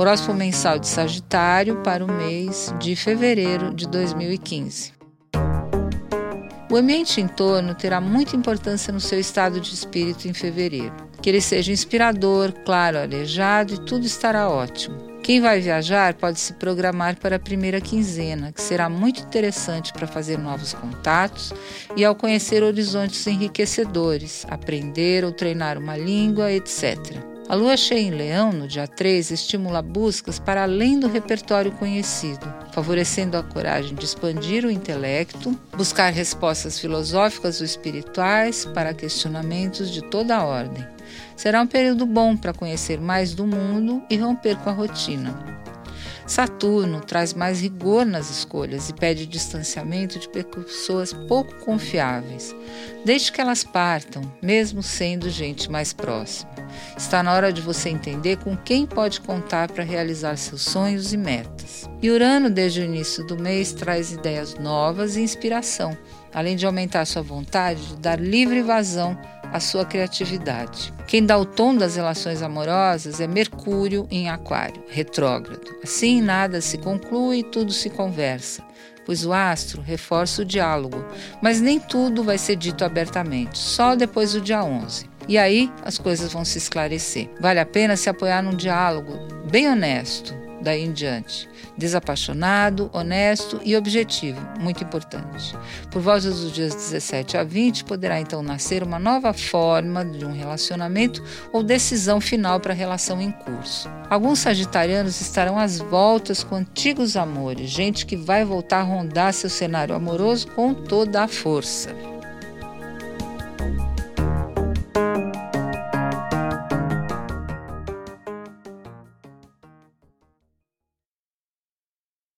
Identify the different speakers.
Speaker 1: Horóscopo mensal de Sagitário para o mês de fevereiro de 2015. O ambiente em torno terá muita importância no seu estado de espírito em fevereiro. Que ele seja inspirador, claro, arejado e tudo estará ótimo. Quem vai viajar pode se programar para a primeira quinzena, que será muito interessante para fazer novos contatos e ao conhecer horizontes enriquecedores, aprender ou treinar uma língua, etc. A lua cheia em Leão, no dia 3, estimula buscas para além do repertório conhecido, favorecendo a coragem de expandir o intelecto, buscar respostas filosóficas ou espirituais para questionamentos de toda a ordem. Será um período bom para conhecer mais do mundo e romper com a rotina. Saturno traz mais rigor nas escolhas e pede distanciamento de pessoas pouco confiáveis, desde que elas partam, mesmo sendo gente mais próxima. Está na hora de você entender com quem pode contar para realizar seus sonhos e metas. E Urano, desde o início do mês, traz ideias novas e inspiração, além de aumentar sua vontade de dar livre vazão à sua criatividade. Quem dá o tom das relações amorosas é Mercúrio em Aquário, retrógrado. Assim, nada se conclui e tudo se conversa, pois o astro reforça o diálogo, mas nem tudo vai ser dito abertamente, só depois do dia 11. E aí as coisas vão se esclarecer. Vale a pena se apoiar num diálogo bem honesto, daí em diante. Desapaixonado, honesto e objetivo, muito importante. Por volta dos dias 17 a 20, poderá então nascer uma nova forma de um relacionamento ou decisão final para a relação em curso. Alguns sagitarianos estarão às voltas com antigos amores, gente que vai voltar a rondar seu cenário amoroso com toda a força.